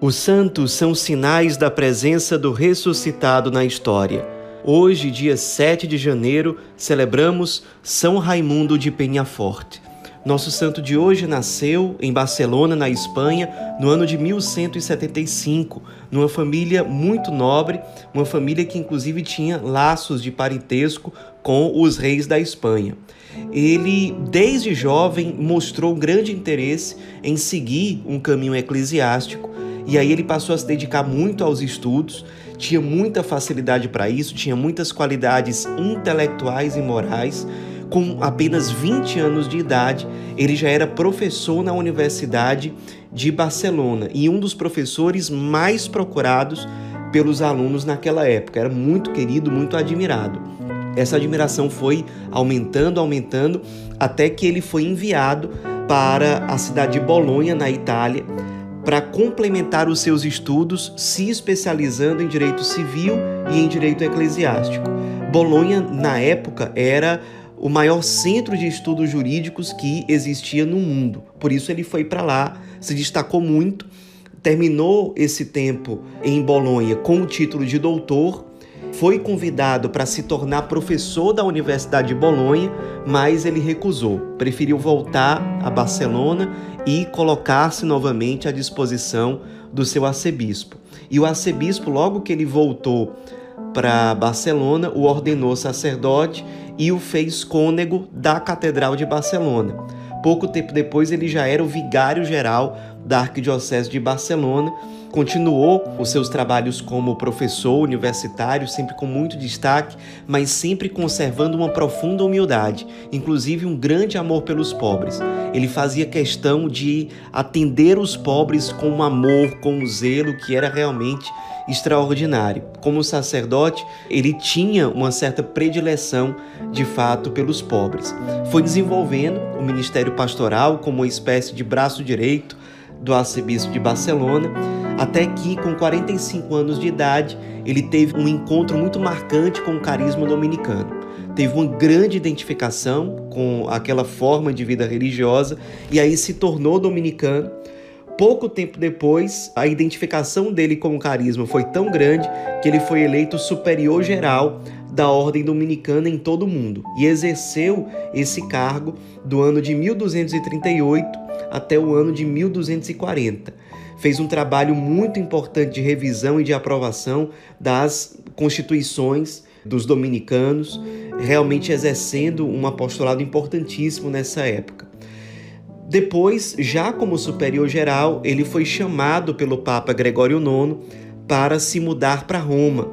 Os santos são sinais da presença do ressuscitado na história. Hoje, dia 7 de janeiro, celebramos São Raimundo de Penhaforte. Nosso santo de hoje nasceu em Barcelona, na Espanha, no ano de 1175, numa família muito nobre, uma família que inclusive tinha laços de parentesco com os reis da Espanha. Ele, desde jovem, mostrou grande interesse em seguir um caminho eclesiástico e aí ele passou a se dedicar muito aos estudos, tinha muita facilidade para isso, tinha muitas qualidades intelectuais e morais. Com apenas 20 anos de idade, ele já era professor na Universidade de Barcelona e um dos professores mais procurados pelos alunos naquela época. Era muito querido, muito admirado. Essa admiração foi aumentando, aumentando, até que ele foi enviado para a cidade de Bolonha, na Itália, para complementar os seus estudos, se especializando em direito civil e em direito eclesiástico. Bolonha, na época, era o maior centro de estudos jurídicos que existia no mundo. Por isso ele foi para lá, se destacou muito, terminou esse tempo em Bolonha com o título de doutor foi convidado para se tornar professor da Universidade de Bolonha, mas ele recusou. Preferiu voltar a Barcelona e colocar-se novamente à disposição do seu arcebispo. E o arcebispo, logo que ele voltou para Barcelona, o ordenou sacerdote e o fez cônego da Catedral de Barcelona. Pouco tempo depois, ele já era o vigário geral da Arquidiocese de Barcelona Continuou os seus trabalhos como professor universitário, sempre com muito destaque, mas sempre conservando uma profunda humildade, inclusive um grande amor pelos pobres. Ele fazia questão de atender os pobres com um amor, com um zelo que era realmente extraordinário. Como sacerdote, ele tinha uma certa predileção, de fato, pelos pobres. Foi desenvolvendo o ministério pastoral como uma espécie de braço direito do arcebispo de Barcelona até que, com 45 anos de idade, ele teve um encontro muito marcante com o carisma dominicano. Teve uma grande identificação com aquela forma de vida religiosa e aí se tornou dominicano. Pouco tempo depois, a identificação dele com o carisma foi tão grande que ele foi eleito superior geral da ordem dominicana em todo o mundo e exerceu esse cargo do ano de 1238 até o ano de 1240 fez um trabalho muito importante de revisão e de aprovação das constituições dos dominicanos, realmente exercendo um apostolado importantíssimo nessa época. Depois, já como superior geral, ele foi chamado pelo Papa Gregório IX para se mudar para Roma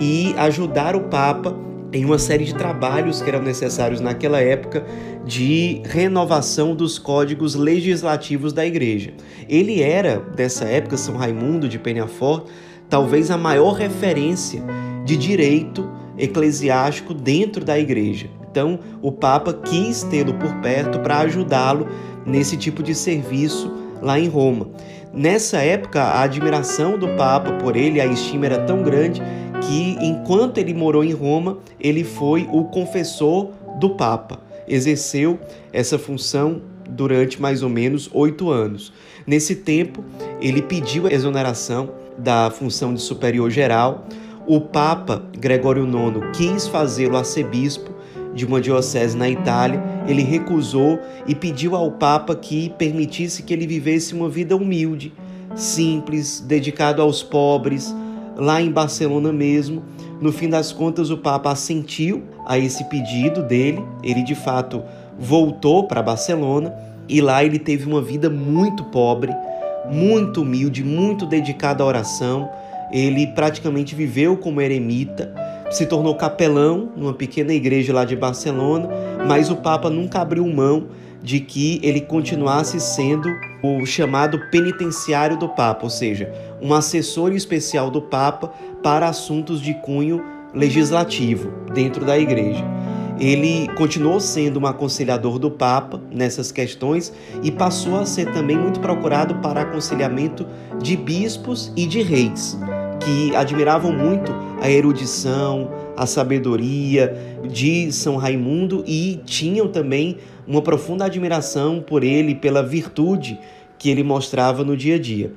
e ajudar o Papa em uma série de trabalhos que eram necessários naquela época de renovação dos códigos legislativos da igreja. Ele era, dessa época, São Raimundo de Penafort, talvez a maior referência de direito eclesiástico dentro da igreja. Então, o Papa quis tê-lo por perto para ajudá-lo nesse tipo de serviço lá em Roma. Nessa época, a admiração do Papa por ele, a estima era tão grande que, enquanto ele morou em Roma, ele foi o confessor do Papa. Exerceu essa função durante mais ou menos oito anos. Nesse tempo, ele pediu a exoneração da função de superior geral. O Papa Gregório IX quis fazê-lo arcebispo de uma diocese na Itália. Ele recusou e pediu ao Papa que permitisse que ele vivesse uma vida humilde, simples, dedicado aos pobres, lá em Barcelona mesmo. No fim das contas, o Papa assentiu a esse pedido dele. Ele de fato voltou para Barcelona e lá ele teve uma vida muito pobre, muito humilde, muito dedicado à oração. Ele praticamente viveu como eremita, se tornou capelão numa pequena igreja lá de Barcelona, mas o Papa nunca abriu mão de que ele continuasse sendo o chamado penitenciário do Papa, ou seja, um assessor especial do Papa para assuntos de cunho legislativo dentro da igreja. Ele continuou sendo um aconselhador do Papa nessas questões e passou a ser também muito procurado para aconselhamento de bispos e de reis, que admiravam muito a erudição, a sabedoria de São Raimundo e tinham também uma profunda admiração por ele, pela virtude que ele mostrava no dia a dia.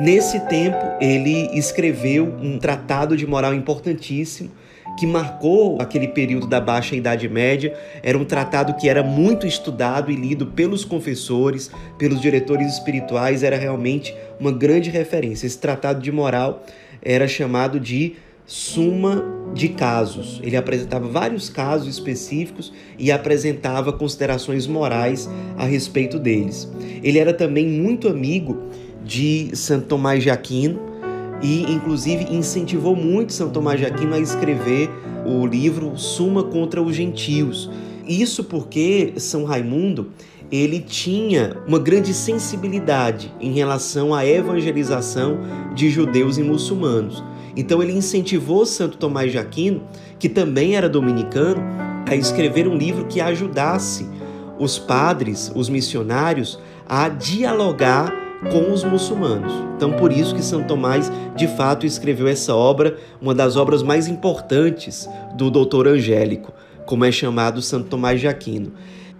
Nesse tempo, ele escreveu um tratado de moral importantíssimo que marcou aquele período da Baixa Idade Média. Era um tratado que era muito estudado e lido pelos confessores, pelos diretores espirituais, era realmente uma grande referência. Esse tratado de moral era chamado de Suma de Casos. Ele apresentava vários casos específicos e apresentava considerações morais a respeito deles. Ele era também muito amigo de Santo Tomás de Aquino e, inclusive, incentivou muito São Tomás de Aquino a escrever o livro Suma contra os Gentios. Isso porque São Raimundo ele tinha uma grande sensibilidade em relação à evangelização de judeus e muçulmanos. Então ele incentivou Santo Tomás de Aquino, que também era dominicano, a escrever um livro que ajudasse os padres, os missionários, a dialogar com os muçulmanos. Então, por isso que São Tomás, de fato, escreveu essa obra, uma das obras mais importantes do doutor Angélico, como é chamado Santo Tomás de Aquino.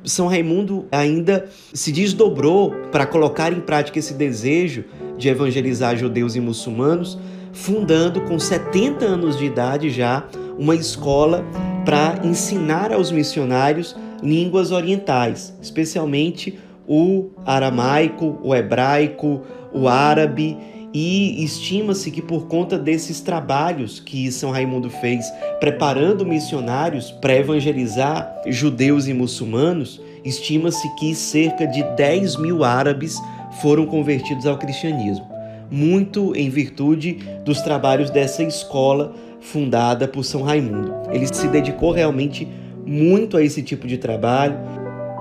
São Raimundo ainda se desdobrou para colocar em prática esse desejo de evangelizar judeus e muçulmanos, fundando com 70 anos de idade já uma escola para ensinar aos missionários línguas orientais, especialmente o aramaico, o hebraico, o árabe, e estima-se que por conta desses trabalhos que São Raimundo fez preparando missionários para evangelizar judeus e muçulmanos, estima-se que cerca de 10 mil árabes foram convertidos ao cristianismo, muito em virtude dos trabalhos dessa escola fundada por São Raimundo. Ele se dedicou realmente muito a esse tipo de trabalho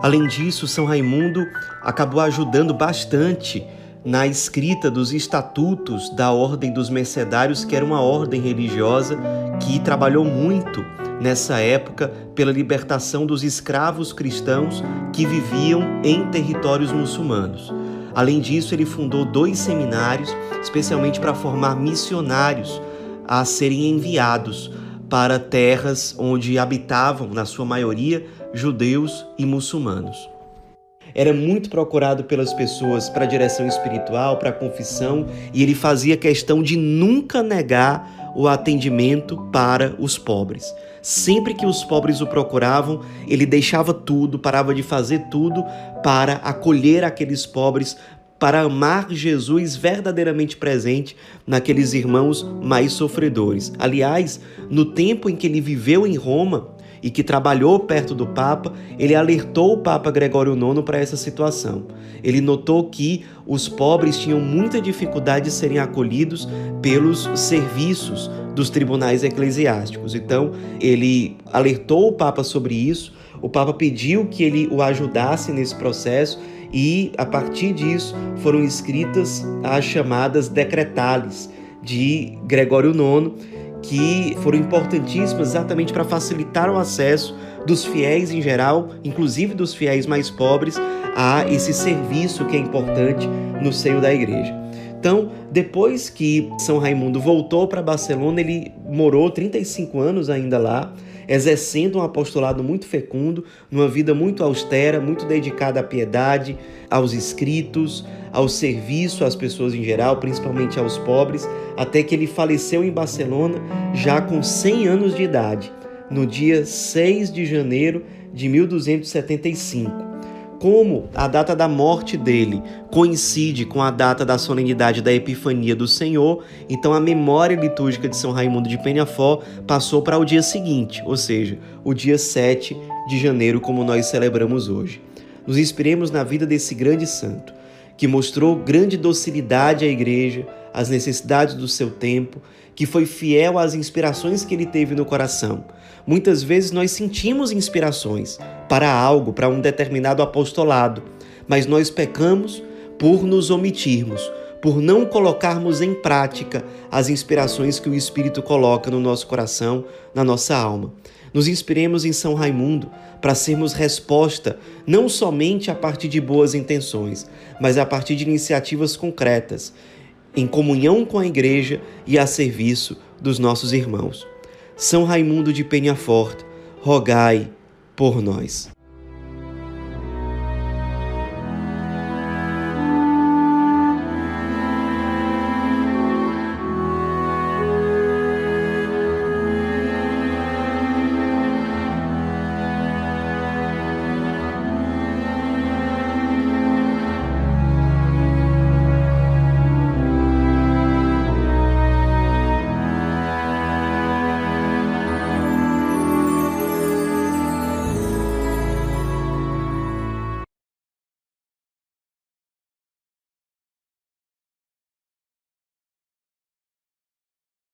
Além disso, São Raimundo acabou ajudando bastante na escrita dos estatutos da Ordem dos Mercedários, que era uma ordem religiosa que trabalhou muito nessa época pela libertação dos escravos cristãos que viviam em territórios muçulmanos. Além disso, ele fundou dois seminários, especialmente para formar missionários a serem enviados para terras onde habitavam, na sua maioria, judeus e muçulmanos. Era muito procurado pelas pessoas para direção espiritual, para confissão, e ele fazia questão de nunca negar o atendimento para os pobres. Sempre que os pobres o procuravam, ele deixava tudo, parava de fazer tudo para acolher aqueles pobres, para amar Jesus verdadeiramente presente naqueles irmãos mais sofredores. Aliás, no tempo em que ele viveu em Roma, e que trabalhou perto do Papa, ele alertou o Papa Gregório IX para essa situação. Ele notou que os pobres tinham muita dificuldade de serem acolhidos pelos serviços dos tribunais eclesiásticos. Então, ele alertou o Papa sobre isso. O Papa pediu que ele o ajudasse nesse processo e, a partir disso, foram escritas as chamadas decretales de Gregório IX, que foram importantíssimas exatamente para facilitar o acesso dos fiéis em geral, inclusive dos fiéis mais pobres, a esse serviço que é importante no seio da igreja. Então, depois que São Raimundo voltou para Barcelona, ele morou 35 anos ainda lá, exercendo um apostolado muito fecundo, numa vida muito austera, muito dedicada à piedade, aos escritos, ao serviço às pessoas em geral, principalmente aos pobres, até que ele faleceu em Barcelona já com 100 anos de idade, no dia 6 de janeiro de 1275 como a data da morte dele coincide com a data da solenidade da Epifania do Senhor, então a memória litúrgica de São Raimundo de Penhafó passou para o dia seguinte, ou seja, o dia 7 de janeiro, como nós celebramos hoje. Nos inspiremos na vida desse grande santo, que mostrou grande docilidade à igreja, às necessidades do seu tempo, que foi fiel às inspirações que ele teve no coração Muitas vezes nós sentimos inspirações para algo, para um determinado apostolado, mas nós pecamos por nos omitirmos, por não colocarmos em prática as inspirações que o Espírito coloca no nosso coração, na nossa alma. Nos inspiremos em São Raimundo para sermos resposta não somente a partir de boas intenções, mas a partir de iniciativas concretas, em comunhão com a Igreja e a serviço dos nossos irmãos. São Raimundo de Penhafort, rogai por nós.